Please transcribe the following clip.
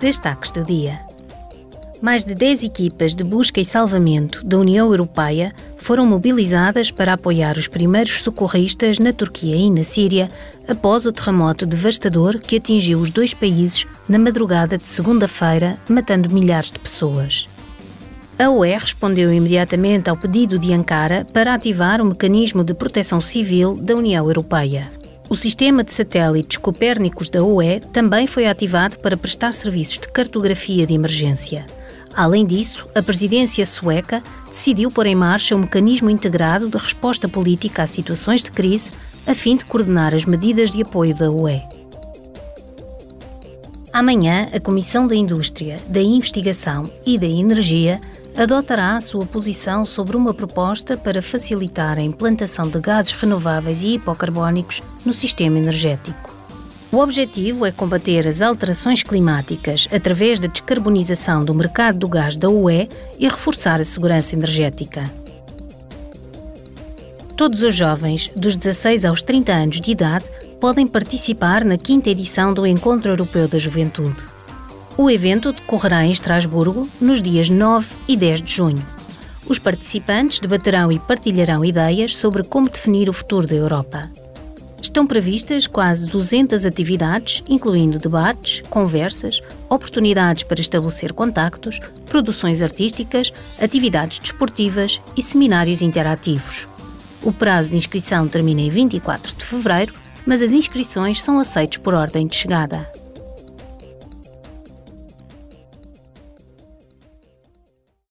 Destaques do dia. Mais de 10 equipas de busca e salvamento da União Europeia foram mobilizadas para apoiar os primeiros socorristas na Turquia e na Síria após o terremoto devastador que atingiu os dois países na madrugada de segunda-feira, matando milhares de pessoas. A UE respondeu imediatamente ao pedido de Ankara para ativar o mecanismo de proteção civil da União Europeia. O sistema de satélites Copérnicos da UE também foi ativado para prestar serviços de cartografia de emergência. Além disso, a presidência sueca decidiu pôr em marcha um mecanismo integrado de resposta política a situações de crise, a fim de coordenar as medidas de apoio da UE. Amanhã, a Comissão da Indústria, da Investigação e da Energia adotará a sua posição sobre uma proposta para facilitar a implantação de gases renováveis e hipocarbónicos no sistema energético. O objetivo é combater as alterações climáticas através da descarbonização do mercado do gás da UE e reforçar a segurança energética. Todos os jovens, dos 16 aos 30 anos de idade, podem participar na quinta edição do Encontro Europeu da Juventude. O evento decorrerá em Estrasburgo nos dias 9 e 10 de junho. Os participantes debaterão e partilharão ideias sobre como definir o futuro da Europa. Estão previstas quase 200 atividades, incluindo debates, conversas, oportunidades para estabelecer contactos, produções artísticas, atividades desportivas e seminários interativos. O prazo de inscrição termina em 24 de fevereiro, mas as inscrições são aceitas por ordem de chegada.